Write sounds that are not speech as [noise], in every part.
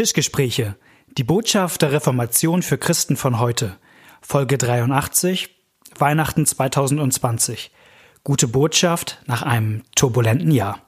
Tischgespräche. Die Botschaft der Reformation für Christen von heute. Folge 83. Weihnachten 2020. Gute Botschaft nach einem turbulenten Jahr.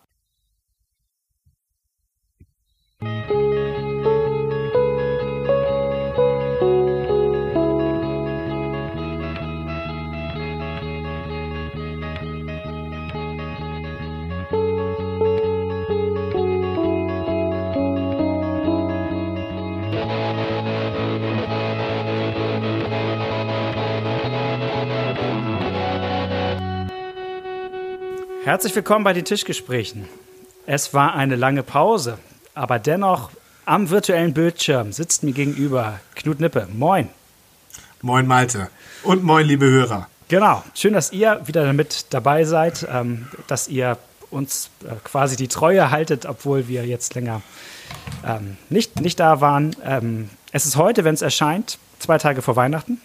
Herzlich willkommen bei den Tischgesprächen. Es war eine lange Pause, aber dennoch am virtuellen Bildschirm sitzt mir gegenüber Knut Nippe. Moin. Moin Malte und moin liebe Hörer. Genau, schön, dass ihr wieder mit dabei seid, ähm, dass ihr uns äh, quasi die Treue haltet, obwohl wir jetzt länger ähm, nicht, nicht da waren. Ähm, es ist heute, wenn es erscheint, zwei Tage vor Weihnachten.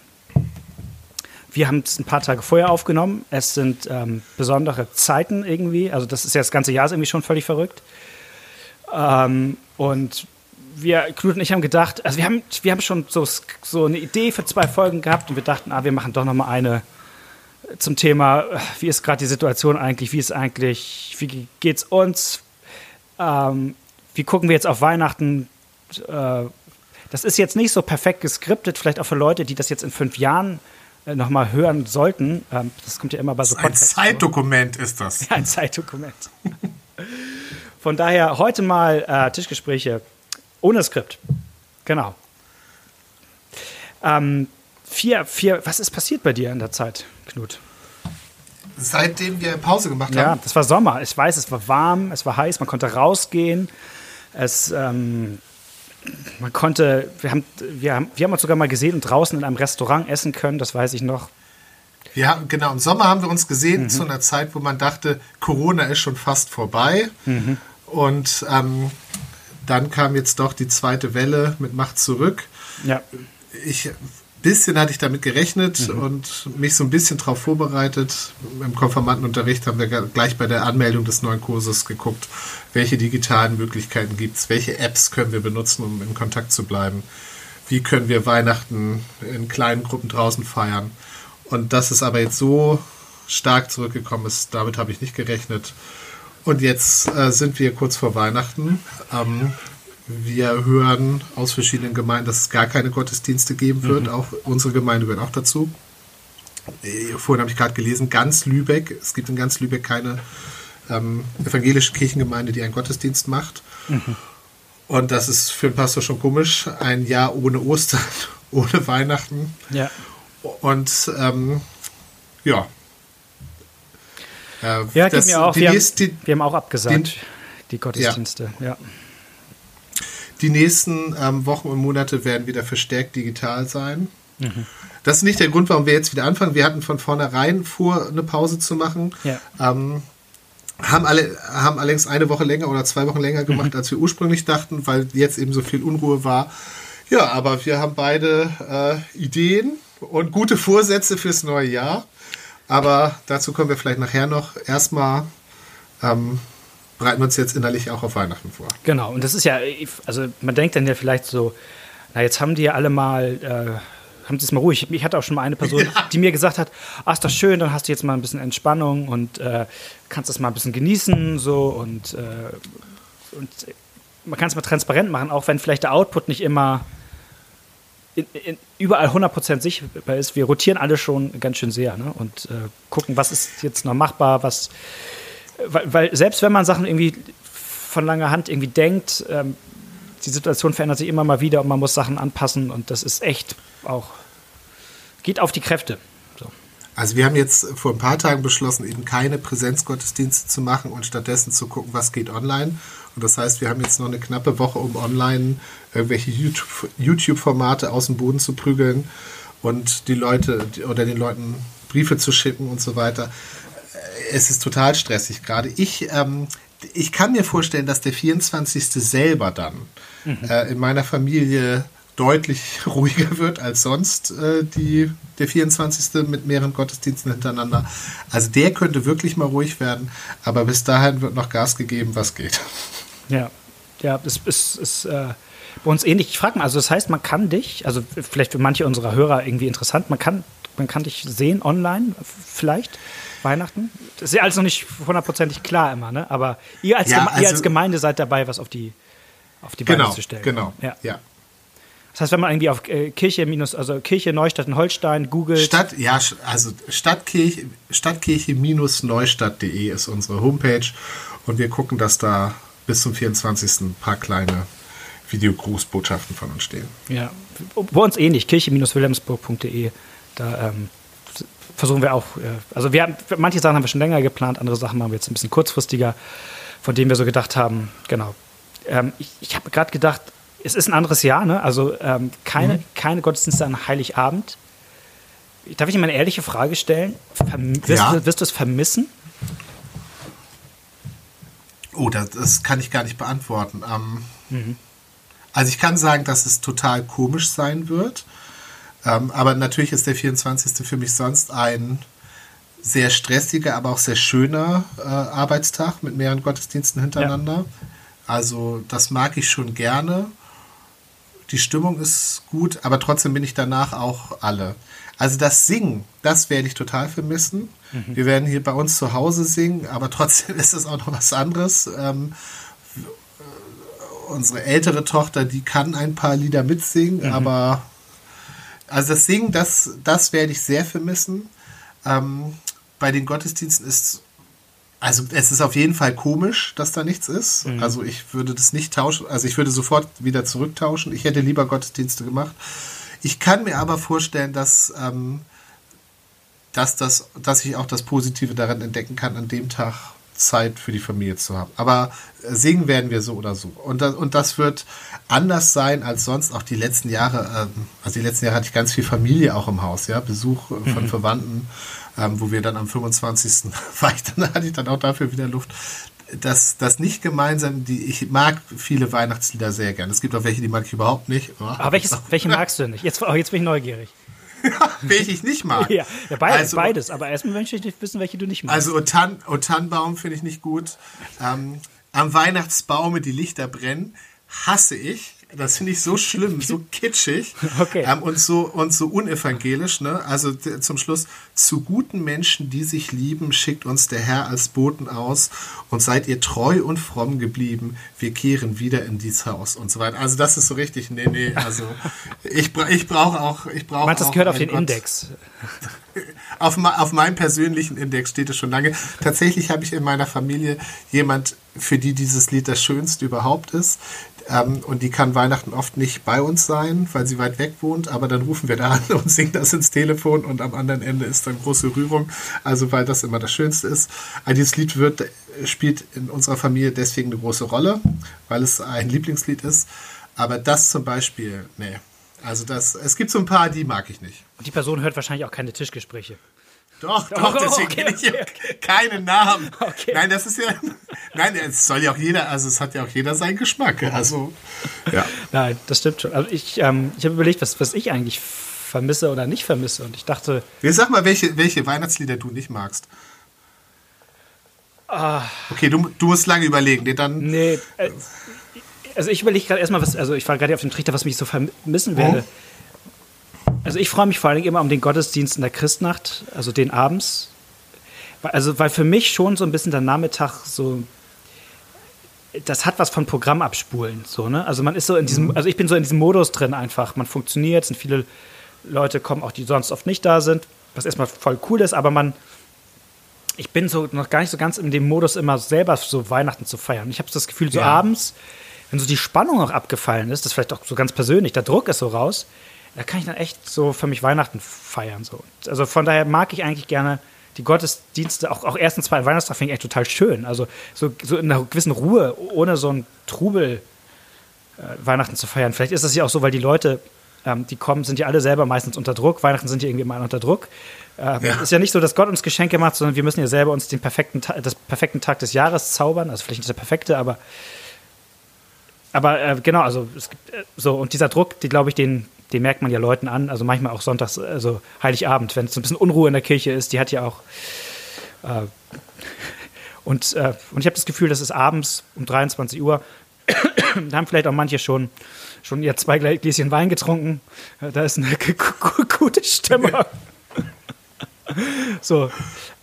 Wir haben es ein paar Tage vorher aufgenommen. Es sind ähm, besondere Zeiten irgendwie. Also das ist ja das ganze Jahr ist irgendwie schon völlig verrückt. Ähm, und wir, Knut und ich haben gedacht, also wir haben, wir haben schon so, so eine Idee für zwei Folgen gehabt und wir dachten, ah, wir machen doch noch mal eine zum Thema, wie ist gerade die Situation eigentlich, wie ist eigentlich, wie geht's uns, ähm, wie gucken wir jetzt auf Weihnachten, äh, das ist jetzt nicht so perfekt geskriptet, vielleicht auch für Leute, die das jetzt in fünf Jahren äh, nochmal hören sollten. Ähm, das kommt ja immer bei so Podcasts. Ein Zeitdokument vor. ist das. Ja, [laughs] ein Zeitdokument. [laughs] Von daher heute mal äh, Tischgespräche ohne Skript. Genau. Ähm, vier, vier, was ist passiert bei dir in der Zeit, Knut? Seitdem wir Pause gemacht haben? Ja, das war Sommer. Ich weiß, es war warm, es war heiß, man konnte rausgehen. Es, ähm, man konnte, wir haben, wir, haben, wir haben uns sogar mal gesehen und draußen in einem Restaurant essen können, das weiß ich noch. Ja, genau. Im Sommer haben wir uns gesehen mhm. zu einer Zeit, wo man dachte, Corona ist schon fast vorbei. Mhm. Und ähm, dann kam jetzt doch die zweite Welle mit Macht zurück. Ja. Ich bisschen hatte ich damit gerechnet mhm. und mich so ein bisschen darauf vorbereitet. Im Konformantenunterricht haben wir gleich bei der Anmeldung des neuen Kurses geguckt, welche digitalen Möglichkeiten gibt es, welche Apps können wir benutzen, um in Kontakt zu bleiben, wie können wir Weihnachten in kleinen Gruppen draußen feiern. Und dass es aber jetzt so stark zurückgekommen ist, damit habe ich nicht gerechnet. Und jetzt äh, sind wir kurz vor Weihnachten. Ähm, wir hören aus verschiedenen Gemeinden, dass es gar keine Gottesdienste geben wird. Mhm. Auch unsere Gemeinde gehört auch dazu. Äh, vorhin habe ich gerade gelesen, ganz Lübeck, es gibt in ganz Lübeck keine ähm, evangelische Kirchengemeinde, die einen Gottesdienst macht. Mhm. Und das ist für den Pastor schon komisch. Ein Jahr ohne Ostern, [laughs] ohne Weihnachten. Ja. Und ähm, ja. Äh, ja, das, mir auch. Wir, nächste, haben, wir haben auch abgesagt, den, die Gottesdienste. ja. ja. Die nächsten ähm, Wochen und Monate werden wieder verstärkt digital sein. Mhm. Das ist nicht der Grund, warum wir jetzt wieder anfangen. Wir hatten von vornherein vor, eine Pause zu machen. Ja. Ähm, haben, alle, haben allerdings eine Woche länger oder zwei Wochen länger gemacht, mhm. als wir ursprünglich dachten, weil jetzt eben so viel Unruhe war. Ja, aber wir haben beide äh, Ideen und gute Vorsätze fürs neue Jahr. Aber dazu kommen wir vielleicht nachher noch. Erstmal ähm, bereiten wir uns jetzt innerlich auch auf Weihnachten vor. Genau, und das ist ja, also man denkt dann ja vielleicht so, na jetzt haben die ja alle mal, äh, haben sie es mal ruhig. Ich hatte auch schon mal eine Person, [laughs] ja. die mir gesagt hat, ach, ist doch schön, dann hast du jetzt mal ein bisschen Entspannung und äh, kannst das mal ein bisschen genießen so und, äh, und man kann es mal transparent machen, auch wenn vielleicht der Output nicht immer in, in, überall 100% sichtbar ist. Wir rotieren alle schon ganz schön sehr ne? und äh, gucken, was ist jetzt noch machbar, was weil, weil, selbst wenn man Sachen irgendwie von langer Hand irgendwie denkt, ähm, die Situation verändert sich immer mal wieder und man muss Sachen anpassen und das ist echt auch, geht auf die Kräfte. So. Also wir haben jetzt vor ein paar Tagen beschlossen, eben keine Präsenzgottesdienste zu machen und stattdessen zu gucken, was geht online. Und das heißt, wir haben jetzt noch eine knappe Woche, um online irgendwelche YouTube-Formate aus dem Boden zu prügeln und die Leute oder den Leuten Briefe zu schicken und so weiter es ist total stressig gerade. Ich, ähm, ich kann mir vorstellen, dass der 24. selber dann mhm. äh, in meiner Familie deutlich [laughs] ruhiger wird als sonst äh, die, der 24. mit mehreren Gottesdiensten hintereinander. Also der könnte wirklich mal ruhig werden, aber bis dahin wird noch Gas gegeben, was geht. Ja. ja, das ist, ist äh, bei uns ähnlich. Ich frage mal, also das heißt, man kann dich, also vielleicht für manche unserer Hörer irgendwie interessant, man kann, man kann dich sehen online, vielleicht? Weihnachten? Das ist ja alles noch nicht hundertprozentig klar immer, ne? Aber ihr als, ja, also, ihr als Gemeinde seid dabei, was auf die, auf die Beine genau, zu stellen. Genau, ja. ja. Das heißt, wenn man irgendwie auf äh, Kirche minus, also Kirche Neustadt in Holstein googelt. Stadt, ja, also Stadtkirche, Stadtkirche minus Neustadt.de ist unsere Homepage und wir gucken, dass da bis zum 24. ein paar kleine Videogrußbotschaften von uns stehen. Ja, bei uns ähnlich, kirche-wilhelmsburg.de. Da ähm, versuchen wir auch, äh, also wir haben, manche Sachen haben wir schon länger geplant, andere Sachen machen wir jetzt ein bisschen kurzfristiger, von denen wir so gedacht haben, genau. Ähm, ich ich habe gerade gedacht, es ist ein anderes Jahr, ne? Also ähm, keine, mhm. keine Gottesdienste an Heiligabend. Darf ich Ihnen mal eine ehrliche Frage stellen? Verm wirst, ja. wirst du es vermissen? Oh, das, das, kann ich gar nicht beantworten. Ähm, mhm. Also ich kann sagen, dass es total komisch sein wird. Ähm, aber natürlich ist der 24. für mich sonst ein sehr stressiger, aber auch sehr schöner äh, Arbeitstag mit mehreren Gottesdiensten hintereinander. Ja. Also das mag ich schon gerne. Die Stimmung ist gut, aber trotzdem bin ich danach auch alle. Also das Singen, das werde ich total vermissen. Mhm. Wir werden hier bei uns zu Hause singen, aber [laughs] trotzdem ist es auch noch was anderes. Ähm, unsere ältere Tochter, die kann ein paar Lieder mitsingen, mhm. aber also das Singen, das, das werde ich sehr vermissen. Ähm, bei den Gottesdiensten ist, also es ist auf jeden Fall komisch, dass da nichts ist. Mhm. Also ich würde das nicht tauschen, also ich würde sofort wieder zurücktauschen. Ich hätte lieber Gottesdienste gemacht. Ich kann mir aber vorstellen, dass, ähm, dass, das, dass ich auch das Positive daran entdecken kann, an dem Tag Zeit für die Familie zu haben. Aber singen werden wir so oder so. Und das, und das wird anders sein als sonst auch die letzten Jahre. Ähm, also die letzten Jahre hatte ich ganz viel Familie auch im Haus, ja, Besuch von mhm. Verwandten, ähm, wo wir dann am 25. [laughs] war ich dann, hatte ich dann auch dafür wieder Luft. Das, das nicht gemeinsam, die, ich mag viele Weihnachtslieder sehr gern. Es gibt auch welche, die mag ich überhaupt nicht. Oh, Aber welches, welche [laughs] magst du denn nicht? Jetzt, oh, jetzt bin ich neugierig. [laughs] welche ich nicht mag. Ja, ja beides, also, beides. Aber erstmal möchte ich wissen, welche du nicht magst. Also Otan, Otanbaum finde ich nicht gut. Ähm, am Weihnachtsbaume die Lichter brennen, hasse ich. Das finde ich so schlimm, so [laughs] kitschig okay. ähm, und, so, und so unevangelisch. Ne? Also zum Schluss, zu guten Menschen, die sich lieben, schickt uns der Herr als Boten aus und seid ihr treu und fromm geblieben, wir kehren wieder in dieses Haus und so weiter. Also das ist so richtig, nee, nee, also [laughs] ich, ich brauche auch... Ich brauch Meinst, das gehört auf den Gott. Index? [laughs] auf, auf meinem persönlichen Index steht es schon lange. Tatsächlich habe ich in meiner Familie jemand, für die dieses Lied das Schönste überhaupt ist. Ähm, und die kann Weihnachten oft nicht bei uns sein, weil sie weit weg wohnt. Aber dann rufen wir da an [laughs] und singen das ins Telefon und am anderen Ende ist dann große Rührung. Also weil das immer das Schönste ist. Also dieses Lied wird, spielt in unserer Familie deswegen eine große Rolle, weil es ein Lieblingslied ist. Aber das zum Beispiel, nee. Also das, es gibt so ein paar, die mag ich nicht. Und die Person hört wahrscheinlich auch keine Tischgespräche. Doch, doch, oh, deswegen okay, kenne ich okay, okay. keinen Namen. Okay. Nein, das ist ja. Nein, es soll ja auch jeder, also es hat ja auch jeder seinen Geschmack. Also, ja. Nein, das stimmt schon. Also ich, ähm, ich habe überlegt, was, was ich eigentlich vermisse oder nicht vermisse. Und ich dachte. Wir sag mal, welche, welche Weihnachtslieder du nicht magst. Ah. Okay, du, du musst lange überlegen. Nee, dann. Nee, äh, also ich überlege gerade erstmal, was, also ich war gerade auf dem Trichter, was mich so vermissen werde. Oh. Also ich freue mich vor allem immer um den Gottesdienst in der Christnacht, also den abends. Also weil für mich schon so ein bisschen der Nachmittag so, das hat was von Programm abspulen, so ne? Also man ist so in diesem, mhm. also ich bin so in diesem Modus drin einfach. Man funktioniert, sind viele Leute kommen auch, die sonst oft nicht da sind, was erstmal voll cool ist, aber man, ich bin so noch gar nicht so ganz in dem Modus immer selber so Weihnachten zu feiern. Ich habe das Gefühl, so ja. abends, wenn so die Spannung auch abgefallen ist, das ist vielleicht auch so ganz persönlich, der Druck ist so raus, da kann ich dann echt so für mich Weihnachten feiern. So. Also von daher mag ich eigentlich gerne die Gottesdienste, auch, auch ersten zwei Weihnachtstag finde ich echt total schön. Also so, so in einer gewissen Ruhe, ohne so einen Trubel äh, Weihnachten zu feiern. Vielleicht ist das ja auch so, weil die Leute, ähm, die kommen, sind ja alle selber meistens unter Druck. Weihnachten sind ja irgendwie immer unter Druck. Ähm, ja. Ist ja nicht so, dass Gott uns Geschenke macht, sondern wir müssen ja selber uns den perfekten, das perfekten Tag des Jahres zaubern. Also vielleicht nicht der perfekte, aber aber äh, genau, also es gibt, äh, so und dieser Druck, die glaube ich, den den merkt man ja Leuten an, also manchmal auch sonntags, also Heiligabend, wenn es ein bisschen Unruhe in der Kirche ist, die hat ja auch. Äh, und, äh, und ich habe das Gefühl, dass es abends um 23 Uhr da haben vielleicht auch manche schon, schon ihr zwei Gläschen Wein getrunken. Da ist eine gute Stimme. so,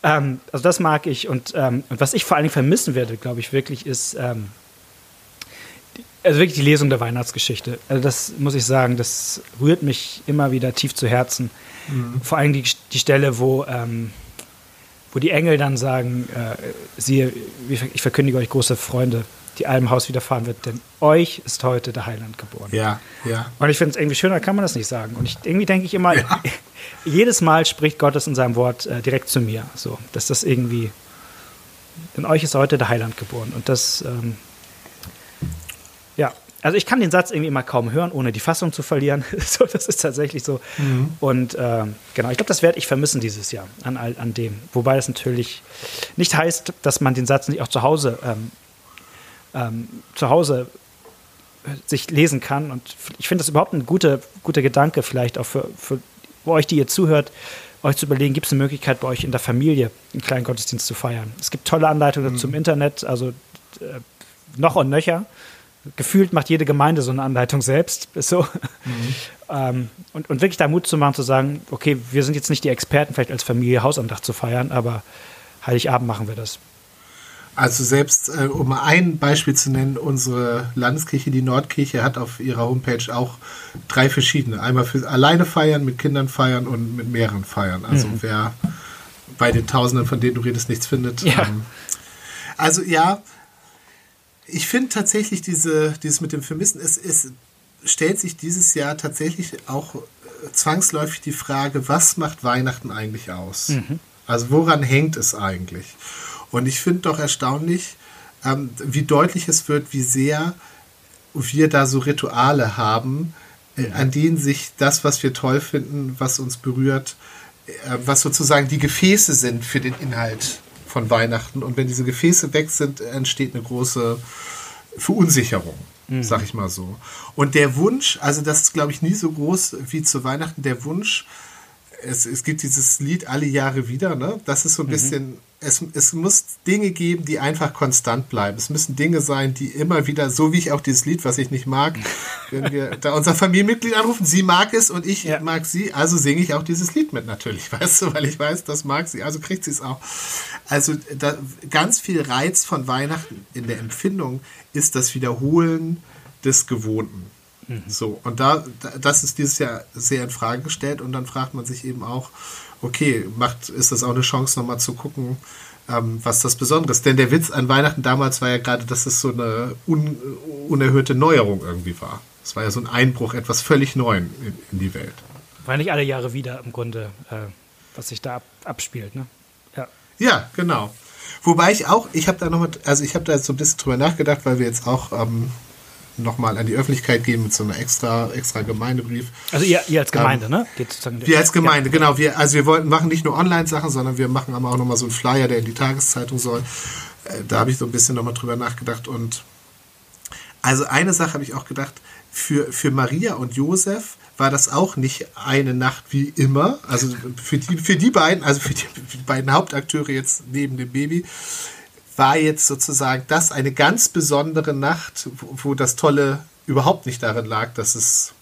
ähm, also das mag ich. Und, ähm, und was ich vor allen Dingen vermissen werde, glaube ich wirklich, ist ähm, also wirklich die Lesung der Weihnachtsgeschichte. Also das muss ich sagen, das rührt mich immer wieder tief zu Herzen. Mhm. Vor allem die, die Stelle, wo, ähm, wo die Engel dann sagen, äh, siehe, ich verkündige euch große Freunde, die allem Haus widerfahren wird, denn euch ist heute der Heiland geboren. Ja, ja. Und ich finde es irgendwie schöner, kann man das nicht sagen. Und ich, irgendwie denke ich immer, ja. [laughs] jedes Mal spricht Gott es in seinem Wort äh, direkt zu mir. So, dass das irgendwie, denn euch ist heute der Heiland geboren. Und das, ähm, ja, also ich kann den Satz irgendwie immer kaum hören, ohne die Fassung zu verlieren. [laughs] so, das ist tatsächlich so. Mhm. Und äh, genau, ich glaube, das werde ich vermissen dieses Jahr an, an dem. Wobei es natürlich nicht heißt, dass man den Satz nicht auch zu Hause ähm, ähm, zu Hause äh, sich lesen kann. Und ich finde das überhaupt ein guter, guter Gedanke, vielleicht auch für, für euch, die ihr zuhört, euch zu überlegen, gibt es eine Möglichkeit bei euch in der Familie einen kleinen Gottesdienst zu feiern. Es gibt tolle Anleitungen mhm. zum Internet, also äh, noch und nöcher. Gefühlt macht jede Gemeinde so eine Anleitung selbst. Ist [laughs] so. Mhm. ähm, und, und wirklich da Mut zu machen, zu sagen, okay, wir sind jetzt nicht die Experten, vielleicht als Familie Hausandacht zu feiern, aber Heiligabend machen wir das. Also selbst, äh, um ein Beispiel zu nennen, unsere Landeskirche, die Nordkirche, hat auf ihrer Homepage auch drei verschiedene. Einmal für alleine feiern, mit Kindern feiern und mit mehreren feiern. Also mhm. wer bei den Tausenden, von denen du redest, nichts findet. Ja. Ähm, also ja, ich finde tatsächlich diese, dieses mit dem Vermissen, es, es stellt sich dieses Jahr tatsächlich auch äh, zwangsläufig die Frage, was macht Weihnachten eigentlich aus? Mhm. Also woran hängt es eigentlich? Und ich finde doch erstaunlich, ähm, wie deutlich es wird, wie sehr wir da so Rituale haben, äh, an denen sich das, was wir toll finden, was uns berührt, äh, was sozusagen die Gefäße sind für den Inhalt von Weihnachten. Und wenn diese Gefäße weg sind, entsteht eine große Verunsicherung, mhm. sag ich mal so. Und der Wunsch, also das ist, glaube ich, nie so groß wie zu Weihnachten, der Wunsch, es, es gibt dieses Lied alle Jahre wieder, ne? Das ist so ein mhm. bisschen es, es muss Dinge geben, die einfach konstant bleiben. Es müssen Dinge sein, die immer wieder, so wie ich auch dieses Lied, was ich nicht mag, [laughs] wenn wir da unser Familienmitglied anrufen, sie mag es und ich ja. mag sie, also singe ich auch dieses Lied mit natürlich, [laughs] weißt du, weil ich weiß, das mag sie, also kriegt sie es auch. Also da, ganz viel Reiz von Weihnachten in der Empfindung ist das Wiederholen des Gewohnten. Mhm. So, und da, das ist dieses Jahr sehr in Frage gestellt und dann fragt man sich eben auch, okay, macht, ist das auch eine Chance, nochmal zu gucken, ähm, was das Besonderes ist. Denn der Witz an Weihnachten damals war ja gerade, dass es so eine un, unerhörte Neuerung irgendwie war. Es war ja so ein Einbruch, etwas völlig Neuem in, in die Welt. War nicht alle Jahre wieder im Grunde, äh, was sich da ab, abspielt, ne? Ja. Ja, genau. Wobei ich auch, ich habe da noch mit, also ich habe da jetzt so ein bisschen drüber nachgedacht, weil wir jetzt auch ähm, nochmal an die Öffentlichkeit gehen mit so einem extra, extra Gemeindebrief. Also ihr, ihr als Gemeinde, ähm, ne? wir als Gemeinde, ja. genau. Wir, also wir wollten machen nicht nur Online-Sachen, sondern wir machen aber auch nochmal so einen Flyer, der in die Tageszeitung soll. Äh, da habe ich so ein bisschen nochmal drüber nachgedacht. Und also eine Sache habe ich auch gedacht, für, für Maria und Josef war das auch nicht eine Nacht wie immer. Also für die, für die beiden, also für die, für die beiden Hauptakteure jetzt neben dem Baby, war jetzt sozusagen das eine ganz besondere Nacht, wo, wo das Tolle überhaupt nicht darin lag, dass es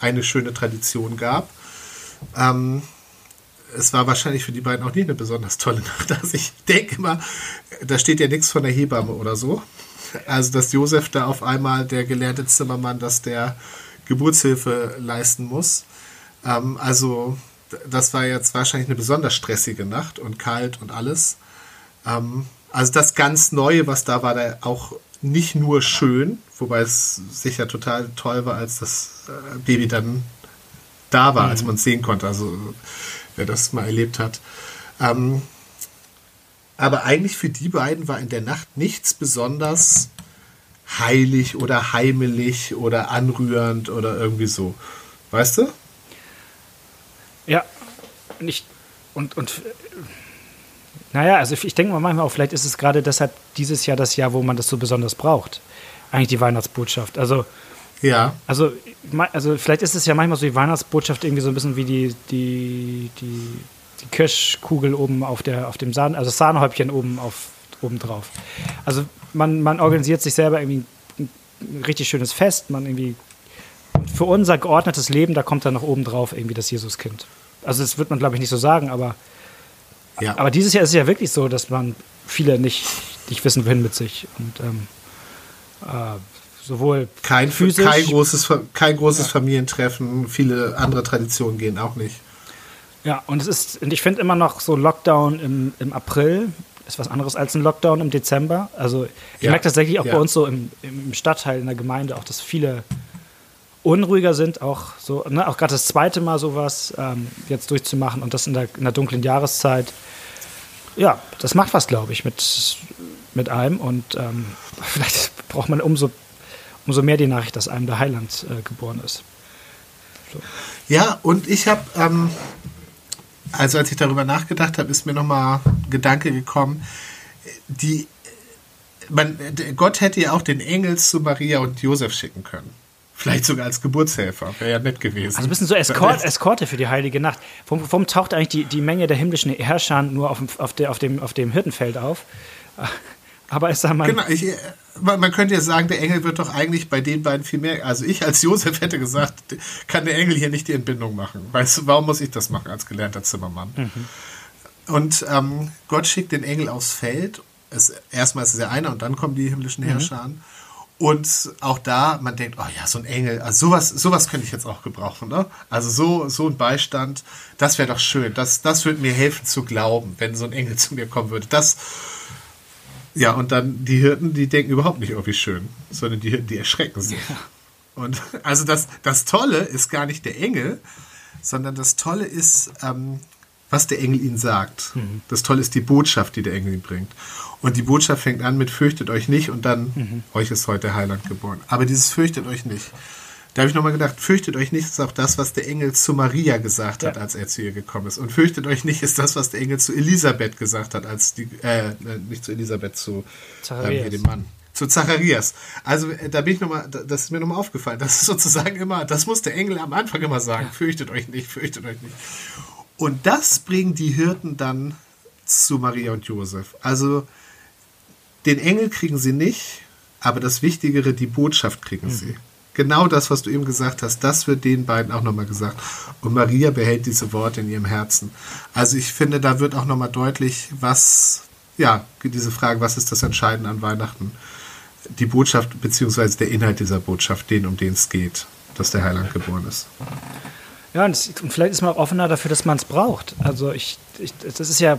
eine schöne Tradition gab. Ähm, es war wahrscheinlich für die beiden auch nie eine besonders tolle Nacht. [laughs] Also ich denke immer, da steht ja nichts von der Hebamme oder so. Also dass Josef da auf einmal der gelernte Zimmermann, dass der Geburtshilfe leisten muss. Ähm, also das war jetzt wahrscheinlich eine besonders stressige Nacht und kalt und alles. Ähm, also das ganz Neue, was da war, da auch nicht nur schön, wobei es sicher total toll war, als das äh, Baby dann da war, mhm. als man es sehen konnte. Also wer das mal erlebt hat. Ähm, aber eigentlich für die beiden war in der Nacht nichts besonders heilig oder heimelig oder anrührend oder irgendwie so. Weißt du? Ja, nicht. Und, und naja, also ich denke mal manchmal auch, vielleicht ist es gerade deshalb dieses Jahr das Jahr, wo man das so besonders braucht. Eigentlich die Weihnachtsbotschaft. Also, ja. Also, also vielleicht ist es ja manchmal so die Weihnachtsbotschaft irgendwie so ein bisschen wie die, die, die, die Kirschkugel oben auf, der, auf dem Sahne, also das Sahnehäubchen oben, auf, oben drauf. Also man, man organisiert sich selber irgendwie ein richtig schönes Fest, man irgendwie für unser geordnetes Leben, da kommt dann noch oben drauf irgendwie das Jesuskind. Also das wird man, glaube ich, nicht so sagen, aber, ja. aber dieses Jahr ist es ja wirklich so, dass man viele nicht, nicht wissen, wohin mit sich. Und ähm, äh, sowohl kein, physisch, kein großes, kein großes ja. Familientreffen, viele andere Traditionen gehen auch nicht. Ja, und es ist, und ich finde immer noch so Lockdown im, im April ist was anderes als ein Lockdown im Dezember. Also ich ja. merke tatsächlich auch ja. bei uns so im, im Stadtteil, in der Gemeinde, auch, dass viele unruhiger sind, auch so, ne, auch gerade das zweite Mal sowas ähm, jetzt durchzumachen und das in der, in der dunklen Jahreszeit. Ja, das macht was, glaube ich, mit, mit einem und ähm, [laughs] vielleicht braucht man umso, umso mehr die Nachricht, dass einem der Heiland äh, geboren ist. So. Ja, und ich habe, ähm, also als ich darüber nachgedacht habe, ist mir nochmal ein Gedanke gekommen, die, man, Gott hätte ja auch den Engel zu Maria und Josef schicken können. Vielleicht sogar als Geburtshelfer. Wäre ja nett gewesen. Also ein bisschen so Eskort, [laughs] Eskorte für die heilige Nacht. Warum, warum taucht eigentlich die, die Menge der himmlischen Herrscher nur auf dem, auf, der, auf, dem, auf dem Hirtenfeld auf? [laughs] Aber ist da mal. Genau, ich, man, man, könnte ja sagen, der Engel wird doch eigentlich bei den beiden viel mehr. Also ich als Josef hätte gesagt, kann der Engel hier nicht die Entbindung machen. Weißt du, warum muss ich das machen als gelernter Zimmermann? Mhm. Und ähm, Gott schickt den Engel aufs Feld. Es, erstmal ist es ja einer und dann kommen die himmlischen mhm. Herrscher an. Und auch da, man denkt, oh ja, so ein Engel, also sowas, sowas könnte ich jetzt auch gebrauchen, ne? Also so, so ein Beistand, das wäre doch schön. Das, das würde mir helfen zu glauben, wenn so ein Engel [laughs] zu mir kommen würde. Das, ja, und dann die Hirten, die denken überhaupt nicht, oh, wie schön, sondern die Hirten, die erschrecken sich. Ja. Und [laughs] also das, das Tolle ist gar nicht der Engel, sondern das Tolle ist, ähm, was der Engel ihnen sagt. Mhm. Das Tolle ist die Botschaft, die der Engel ihnen bringt. Und die Botschaft fängt an mit fürchtet euch nicht und dann mhm. euch ist heute Heiland geboren. Aber dieses fürchtet euch nicht. Da habe ich nochmal gedacht, fürchtet euch nicht ist auch das, was der Engel zu Maria gesagt hat, ja. als er zu ihr gekommen ist. Und fürchtet euch nicht ist das, was der Engel zu Elisabeth gesagt hat, als die, äh, nicht zu Elisabeth, zu ähm, dem Mann zu Zacharias. Also äh, da bin ich nochmal, das ist mir nochmal aufgefallen. Das ist sozusagen immer, das muss der Engel am Anfang immer sagen. Ja. Fürchtet euch nicht, fürchtet euch nicht. Und das bringen die Hirten dann zu Maria und Josef. Also den Engel kriegen sie nicht, aber das Wichtigere, die Botschaft kriegen mhm. sie. Genau das, was du eben gesagt hast, das wird den beiden auch nochmal gesagt. Und Maria behält diese Worte in ihrem Herzen. Also ich finde, da wird auch nochmal deutlich, was, ja, diese Frage, was ist das Entscheidende an Weihnachten? Die Botschaft, beziehungsweise der Inhalt dieser Botschaft, den, um den es geht, dass der Heiland geboren ist. Ja, und, vielleicht ist man auch offener dafür, dass man es braucht. Also ich, ich, das ist ja,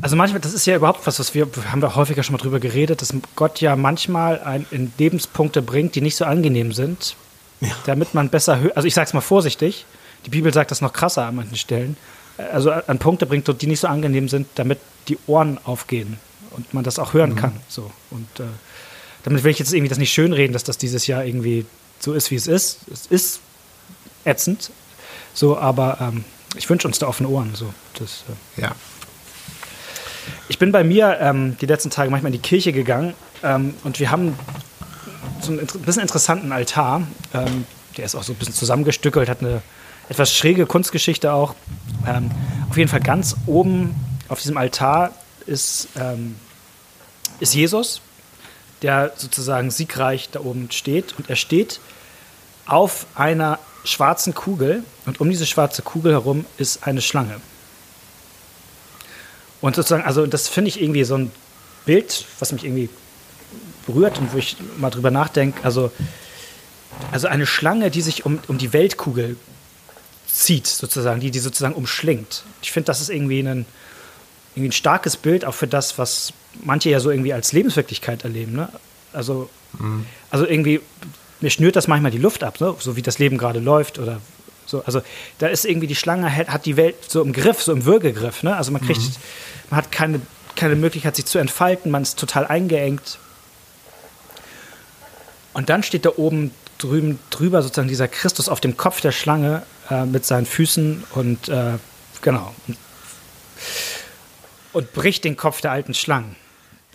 also manchmal, das ist ja überhaupt was, was wir, haben wir häufiger schon mal drüber geredet, dass Gott ja manchmal ein, in Lebenspunkte bringt, die nicht so angenehm sind, ja. damit man besser, also ich sag's mal vorsichtig, die Bibel sagt das noch krasser an manchen Stellen, also an Punkte bringt, die nicht so angenehm sind, damit die Ohren aufgehen und man das auch hören mhm. kann. So. Und äh, damit will ich jetzt irgendwie das nicht schönreden, dass das dieses Jahr irgendwie so ist, wie es ist. Es ist ätzend, so, aber ähm, ich wünsche uns da offene Ohren. So. Das, äh, ja. Ich bin bei mir ähm, die letzten Tage manchmal in die Kirche gegangen ähm, und wir haben so einen bisschen interessanten Altar. Ähm, der ist auch so ein bisschen zusammengestückelt, hat eine etwas schräge Kunstgeschichte auch. Ähm, auf jeden Fall ganz oben auf diesem Altar ist, ähm, ist Jesus, der sozusagen siegreich da oben steht. Und er steht auf einer schwarzen Kugel und um diese schwarze Kugel herum ist eine Schlange. Und sozusagen, also das finde ich irgendwie so ein Bild, was mich irgendwie berührt und wo ich mal drüber nachdenke. Also, also eine Schlange, die sich um, um die Weltkugel zieht, sozusagen, die die sozusagen umschlingt. Ich finde, das ist irgendwie ein, irgendwie ein starkes Bild auch für das, was manche ja so irgendwie als Lebenswirklichkeit erleben. Ne? Also, mhm. also irgendwie, mir schnürt das manchmal die Luft ab, ne? so wie das Leben gerade läuft oder so, also da ist irgendwie die Schlange hat die Welt so im Griff, so im Würgegriff. Ne? Also man kriegt, mhm. man hat keine, keine Möglichkeit, sich zu entfalten, man ist total eingeengt. Und dann steht da oben drüben drüber sozusagen dieser Christus auf dem Kopf der Schlange äh, mit seinen Füßen und äh, genau und bricht den Kopf der alten Schlangen.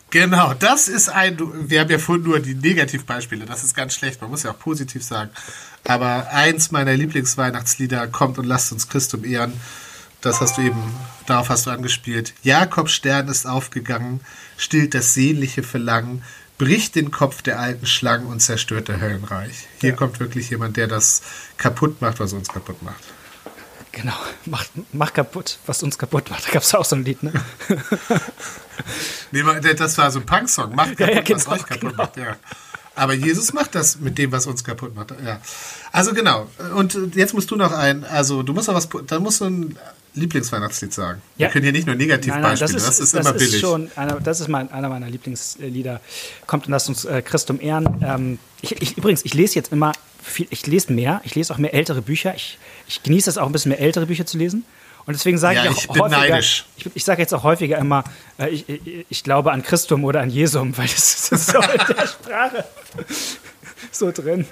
Genau, das ist ein, wir haben ja vorhin nur die Negativbeispiele, das ist ganz schlecht, man muss ja auch positiv sagen. Aber eins meiner Lieblingsweihnachtslieder kommt und lasst uns Christum ehren. Das hast du eben, darauf hast du angespielt. Jakobs Stern ist aufgegangen, stillt das sehnliche Verlangen. bricht den Kopf der alten Schlangen und zerstört der Höllenreich. Hier ja. kommt wirklich jemand, der das kaputt macht, was uns kaputt macht. Genau, [laughs] mach, mach kaputt, was uns kaputt macht. Da gab es auch so ein Lied, ne? [laughs] nee, das war so ein Punk-Song. Mach kaputt, ja, ja, genau, was euch kaputt genau. macht, ja. Aber Jesus macht das mit dem, was uns kaputt macht. Ja. Also genau. Und jetzt musst du noch ein, also du musst noch was, da musst du ein Lieblingsweihnachtslied sagen. Ja. Wir können hier nicht nur Negativbeispiele, das, das ist, das immer ist billig. Schon einer, das ist mein, einer meiner Lieblingslieder. Kommt und lasst uns äh, Christum ehren. Ähm, ich, ich, übrigens, ich lese jetzt immer viel, ich lese mehr, ich lese auch mehr ältere Bücher. Ich, ich genieße es auch ein bisschen mehr ältere Bücher zu lesen. Und deswegen sage ja, ich auch ich häufiger, ich, ich sage jetzt auch häufiger immer, äh, ich, ich, glaube an Christum oder an Jesum, weil das, das ist so in der [laughs] Sprache so drin.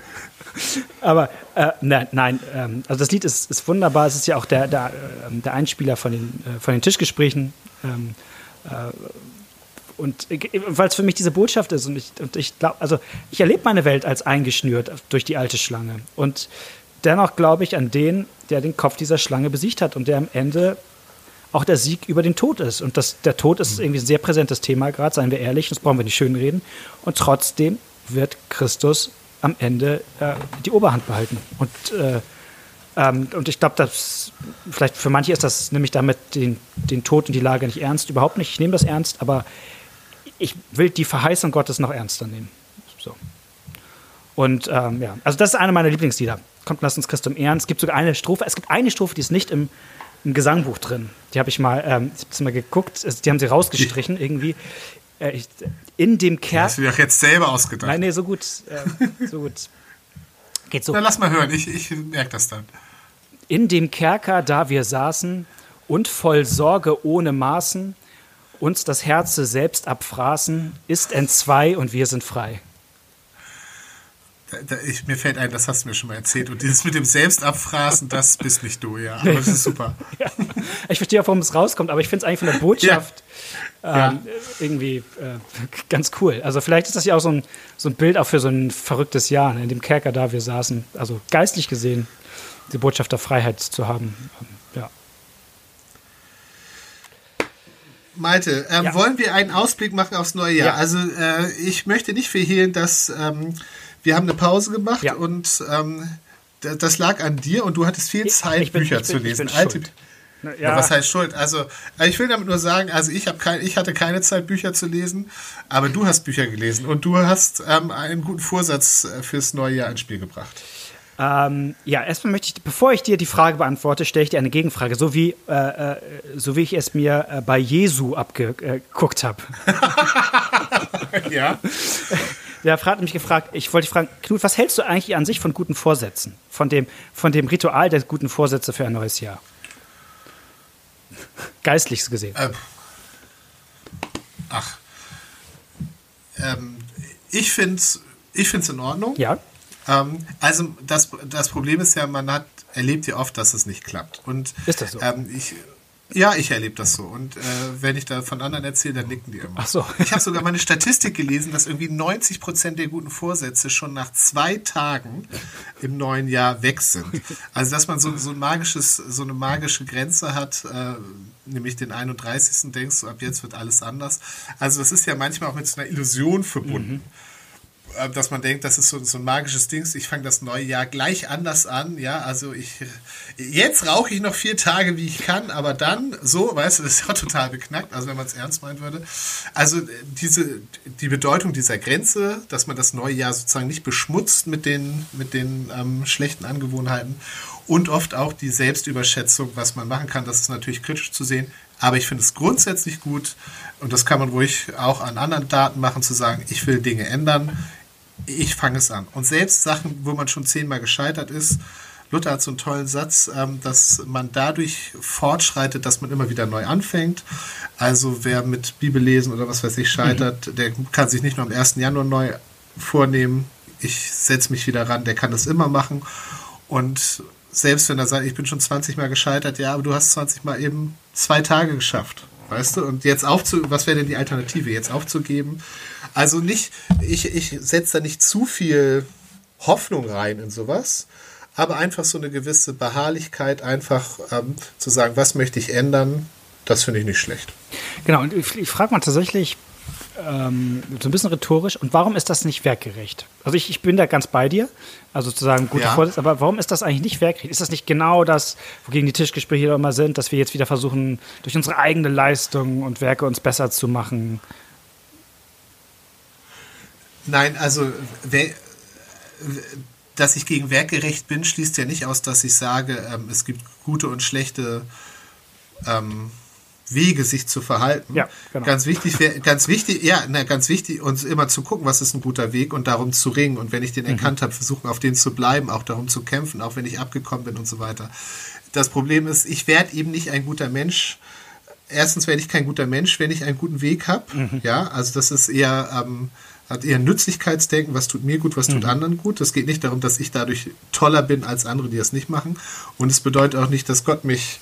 Aber äh, nein, nein ähm, also das Lied ist, ist, wunderbar. Es ist ja auch der, der, äh, der Einspieler von den, äh, von den Tischgesprächen. Ähm, äh, und weil es für mich diese Botschaft ist und ich, und ich glaube, also ich erlebe meine Welt als eingeschnürt durch die alte Schlange. Und dennoch glaube ich an den, der den Kopf dieser Schlange besiegt hat und der am Ende auch der Sieg über den Tod ist. Und das, der Tod ist irgendwie ein sehr präsentes Thema, gerade seien wir ehrlich, das brauchen wir nicht schön reden. Und trotzdem wird Christus am Ende äh, die Oberhand behalten. Und, äh, ähm, und ich glaube, dass vielleicht für manche ist das nämlich damit den, den Tod und die Lage nicht ernst, überhaupt nicht. Ich nehme das ernst, aber ich will die Verheißung Gottes noch ernster nehmen. So. Und ähm, ja, also das ist einer meiner Lieblingslieder. Kommt, lasst uns Christum ehren. Es gibt sogar eine Strophe, es gibt eine Strophe, die ist nicht im, im Gesangbuch drin. Die habe ich mal, ähm, ich mal geguckt, die haben sie rausgestrichen irgendwie. Äh, ich, in dem Kerker. Hast du dir jetzt selber ausgedacht? Nein, nee, so gut. Äh, so gut. Geht so. Na, lass mal hören, ich, ich merke das dann. In dem Kerker, da wir saßen und voll Sorge ohne Maßen, uns das Herze selbst abfraßen, ist entzwei und wir sind frei. Da, ich, mir fällt ein, das hast du mir schon mal erzählt. Und dieses mit dem Selbstabfraßen, das bist nicht du, ja. Aber das ist super. [laughs] ja. Ich verstehe auch, warum es rauskommt, aber ich finde es eigentlich von der Botschaft ja. ähm, ja. irgendwie äh, ganz cool. Also vielleicht ist das ja auch so ein, so ein Bild auch für so ein verrücktes Jahr, ne, in dem Kerker da wir saßen. Also geistlich gesehen, die Botschaft der Freiheit zu haben. Ja. Malte, ähm, ja. wollen wir einen Ausblick machen aufs neue Jahr? Ja. Also äh, ich möchte nicht verhehlen, dass ähm, wir haben eine Pause gemacht ja. und ähm, das lag an dir und du hattest viel Zeit, ich, ich bin, Bücher bin, zu lesen. Alte, ja. was heißt Schuld? Also, äh, ich will damit nur sagen, also ich, kein, ich hatte keine Zeit, Bücher zu lesen, aber du hast Bücher gelesen und du hast ähm, einen guten Vorsatz äh, fürs neue Jahr ins Spiel gebracht. Ähm, ja, erstmal möchte ich, bevor ich dir die Frage beantworte, stelle ich dir eine Gegenfrage, so wie, äh, äh, so wie ich es mir äh, bei Jesu abgeguckt habe. [laughs] ja. [laughs] Der hat mich gefragt, ich wollte fragen, Knut, was hältst du eigentlich an sich von guten Vorsätzen? Von dem, von dem Ritual der guten Vorsätze für ein neues Jahr? Geistlich gesehen. Ähm, ach. Ähm, ich finde es ich find's in Ordnung. Ja. Ähm, also das, das Problem ist ja, man hat erlebt ja oft, dass es nicht klappt. Und, ist das so? Ähm, ich, ja, ich erlebe das so. Und äh, wenn ich da von anderen erzähle, dann nicken die immer. Ach so. Ich habe sogar meine Statistik gelesen, dass irgendwie 90 Prozent der guten Vorsätze schon nach zwei Tagen im neuen Jahr weg sind. Also dass man so, so ein magisches, so eine magische Grenze hat, äh, nämlich den 31. denkst du, ab jetzt wird alles anders. Also das ist ja manchmal auch mit so einer Illusion verbunden. Mhm dass man denkt, das ist so, so ein magisches Ding. Ich fange das neue Jahr gleich anders an. Ja, also ich jetzt rauche ich noch vier Tage, wie ich kann, aber dann so, weißt du, das ist ja [laughs] total beknackt. Also wenn man es ernst meinen würde. Also diese die Bedeutung dieser Grenze, dass man das neue Jahr sozusagen nicht beschmutzt mit den mit den ähm, schlechten Angewohnheiten und oft auch die Selbstüberschätzung, was man machen kann. Das ist natürlich kritisch zu sehen. Aber ich finde es grundsätzlich gut, und das kann man ruhig auch an anderen Daten machen, zu sagen, ich will Dinge ändern, ich fange es an. Und selbst Sachen, wo man schon zehnmal gescheitert ist, Luther hat so einen tollen Satz, ähm, dass man dadurch fortschreitet, dass man immer wieder neu anfängt. Also wer mit Bibellesen oder was weiß ich scheitert, mhm. der kann sich nicht nur am 1. Januar neu vornehmen, ich setze mich wieder ran, der kann das immer machen. Und selbst wenn er sagt, ich bin schon 20 Mal gescheitert, ja, aber du hast 20 Mal eben zwei Tage geschafft. Weißt du? Und jetzt aufzu, was wäre denn die Alternative? Jetzt aufzugeben? Also nicht, ich, ich setze da nicht zu viel Hoffnung rein in sowas, aber einfach so eine gewisse Beharrlichkeit, einfach ähm, zu sagen, was möchte ich ändern, das finde ich nicht schlecht. Genau, und ich, ich frage mal tatsächlich, ähm, so ein bisschen rhetorisch. Und warum ist das nicht werkgerecht? Also ich, ich bin da ganz bei dir, also sozusagen gute ja. Vorsitz, aber warum ist das eigentlich nicht werkgerecht? Ist das nicht genau das, wogegen die Tischgespräche immer sind, dass wir jetzt wieder versuchen, durch unsere eigene Leistung und Werke uns besser zu machen? Nein, also wer, dass ich gegen werkgerecht bin, schließt ja nicht aus, dass ich sage, ähm, es gibt gute und schlechte ähm, Wege, sich zu verhalten. Ja, genau. Ganz wichtig, ganz wichtig, ja, na, ganz wichtig, uns immer zu gucken, was ist ein guter Weg und darum zu ringen. Und wenn ich den mhm. erkannt habe, versuchen, auf den zu bleiben, auch darum zu kämpfen, auch wenn ich abgekommen bin und so weiter. Das Problem ist, ich werde eben nicht ein guter Mensch. Erstens werde ich kein guter Mensch, wenn ich einen guten Weg habe. Mhm. Ja, also das ist eher, ähm, hat eher Nützlichkeitsdenken, was tut mir gut, was tut mhm. anderen gut. Es geht nicht darum, dass ich dadurch toller bin als andere, die das nicht machen. Und es bedeutet auch nicht, dass Gott mich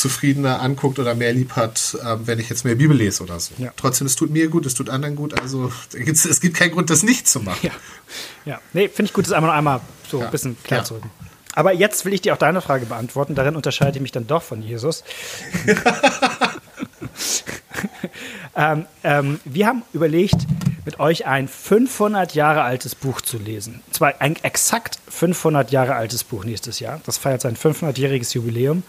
zufriedener anguckt oder mehr lieb hat, äh, wenn ich jetzt mehr Bibel lese oder so. Ja. Trotzdem, es tut mir gut, es tut anderen gut, also [laughs] es gibt keinen Grund, das nicht zu machen. Ja, ja. nee, finde ich gut, das einmal noch einmal so ja. ein bisschen klar zu rücken. Aber jetzt will ich dir auch deine Frage beantworten, darin unterscheide ich mich dann doch von Jesus. [laughs] ähm, ähm, wir haben überlegt, mit euch ein 500 Jahre altes Buch zu lesen. Und zwar ein exakt 500 Jahre altes Buch nächstes Jahr. Das feiert sein 500-jähriges Jubiläum.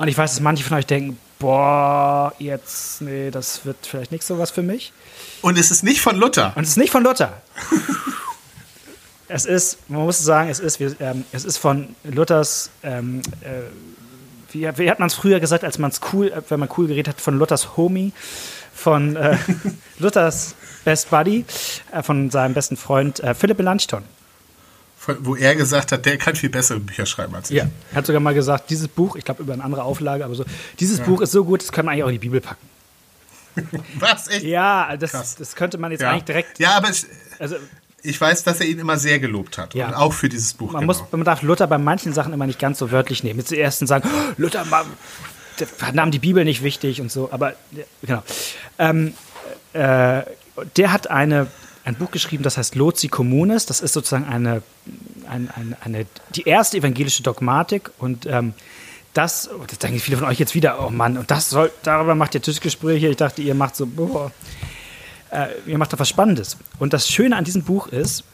Und ich weiß, dass manche von euch denken, boah, jetzt, nee, das wird vielleicht nicht so was für mich. Und es ist nicht von Luther. Und es ist nicht von Luther. [laughs] es ist, man muss sagen, es ist, ähm, es ist von Luthers, ähm, äh, wie, wie, hat man es früher gesagt, als man es cool, äh, wenn man cool geredet hat, von Luthers Homie, von äh, [laughs] Luthers Best Buddy, äh, von seinem besten Freund äh, Philipp Melanchthon wo er gesagt hat, der kann viel bessere Bücher schreiben als ich. Ja, er hat sogar mal gesagt, dieses Buch, ich glaube über eine andere Auflage, aber so, dieses ja. Buch ist so gut, das können wir eigentlich auch in die Bibel packen. [laughs] Was? Echt? Ja, das, das könnte man jetzt ja. eigentlich direkt. Ja, aber ich, also, ich weiß, dass er ihn immer sehr gelobt hat. Ja. Und auch für dieses Buch. Man, genau. muss, man darf Luther bei manchen Sachen immer nicht ganz so wörtlich nehmen. Jetzt ersten sagen, oh, Luther der nahm die Bibel nicht wichtig und so, aber genau. Ähm, äh, der hat eine ein Buch geschrieben, das heißt Lozi Communis. Das ist sozusagen eine, eine, eine, eine die erste evangelische Dogmatik und ähm, das, oh, das denken viele von euch jetzt wieder, oh Mann, und das soll, darüber macht ihr Tischgespräche. Ich dachte, ihr macht so, boah, äh, ihr macht doch was Spannendes. Und das Schöne an diesem Buch ist,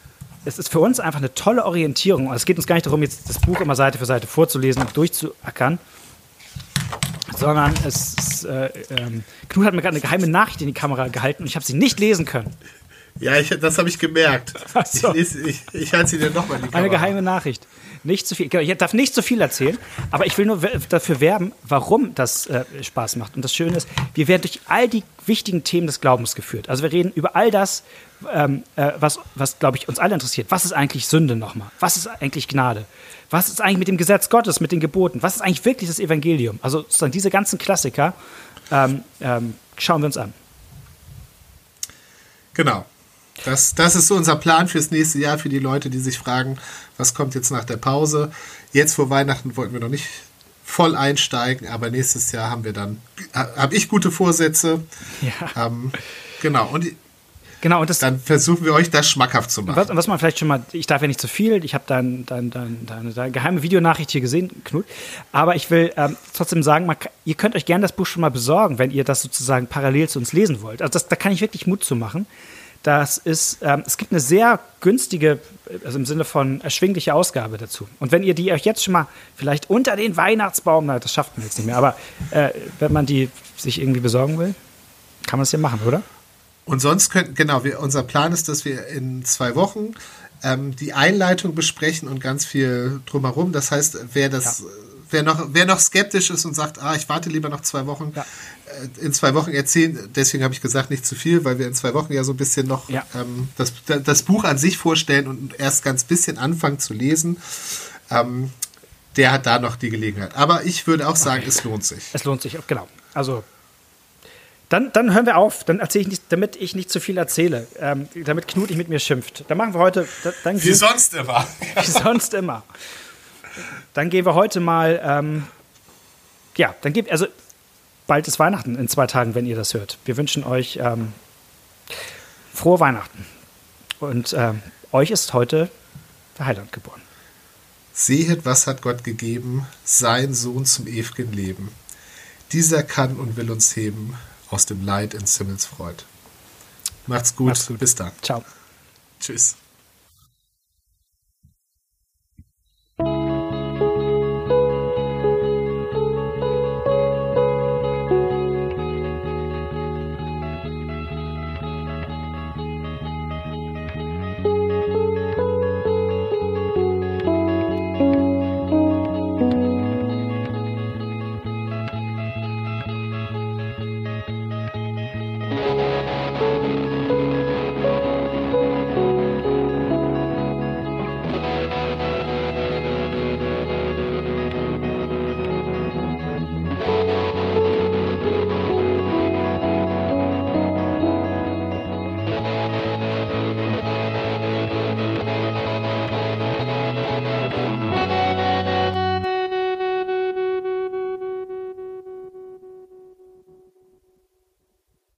es ist für uns einfach eine tolle Orientierung. Es geht uns gar nicht darum, jetzt das Buch immer Seite für Seite vorzulesen und durchzuackern, sondern es äh, ähm, Knut hat mir gerade eine geheime Nachricht in die Kamera gehalten und ich habe sie nicht lesen können. Ja, ich, das habe ich gemerkt. So. Ich, ich, ich halte sie dir nochmal die Kamera. Eine geheime Nachricht. Nicht zu viel. Genau, ich darf nicht zu viel erzählen, aber ich will nur dafür werben, warum das äh, Spaß macht. Und das Schöne ist, wir werden durch all die wichtigen Themen des Glaubens geführt. Also wir reden über all das, ähm, äh, was, was glaube ich, uns alle interessiert. Was ist eigentlich Sünde nochmal? Was ist eigentlich Gnade? Was ist eigentlich mit dem Gesetz Gottes, mit den Geboten? Was ist eigentlich wirklich das Evangelium? Also sozusagen diese ganzen Klassiker ähm, ähm, schauen wir uns an. Genau. Das, das ist so unser Plan fürs nächste Jahr, für die Leute, die sich fragen, was kommt jetzt nach der Pause. Jetzt vor Weihnachten wollten wir noch nicht voll einsteigen, aber nächstes Jahr haben wir dann, habe ich gute Vorsätze. Ja. Ähm, genau. Und Genau, und das, dann versuchen wir euch das schmackhaft zu machen. Was, was man vielleicht schon mal, ich darf ja nicht zu viel, ich habe deine dein, dein, dein, dein, geheime Videonachricht hier gesehen, Knut, aber ich will ähm, trotzdem sagen, man, ihr könnt euch gerne das Buch schon mal besorgen, wenn ihr das sozusagen parallel zu uns lesen wollt. Also das, da kann ich wirklich Mut zu machen. Das ist, ähm, es gibt eine sehr günstige, also im Sinne von erschwingliche Ausgabe dazu. Und wenn ihr die euch jetzt schon mal vielleicht unter den Weihnachtsbaum, na, das schafft man jetzt nicht mehr, aber äh, wenn man die sich irgendwie besorgen will, kann man es ja machen, oder? Und sonst könnten, genau, wir, unser Plan ist, dass wir in zwei Wochen ähm, die Einleitung besprechen und ganz viel drumherum. Das heißt, wer das, ja. Wer noch, wer noch skeptisch ist und sagt, ah, ich warte lieber noch zwei Wochen, ja. Äh, in zwei Wochen erzählen. Deswegen habe ich gesagt, nicht zu viel, weil wir in zwei Wochen ja so ein bisschen noch ja. ähm, das, das Buch an sich vorstellen und erst ganz bisschen anfangen zu lesen. Ähm, der hat da noch die Gelegenheit. Aber ich würde auch sagen, okay. es lohnt sich. Es lohnt sich, genau. Also dann, dann hören wir auf, dann erzähle ich nicht, damit ich nicht zu viel erzähle, ähm, damit Knut nicht mit mir schimpft. Dann machen wir heute. Dann wie sonst immer. wie sonst immer. Dann gehen wir heute mal. Ähm, ja, dann gibt also bald ist Weihnachten in zwei Tagen, wenn ihr das hört. Wir wünschen euch ähm, frohe Weihnachten. Und ähm, euch ist heute der Heiland geboren. Sehet, was hat Gott gegeben, sein Sohn zum ewigen Leben. Dieser kann und will uns heben aus dem Leid ins Himmelsfreud. Macht's gut. Macht's gut. Bis dann. Ciao. Tschüss.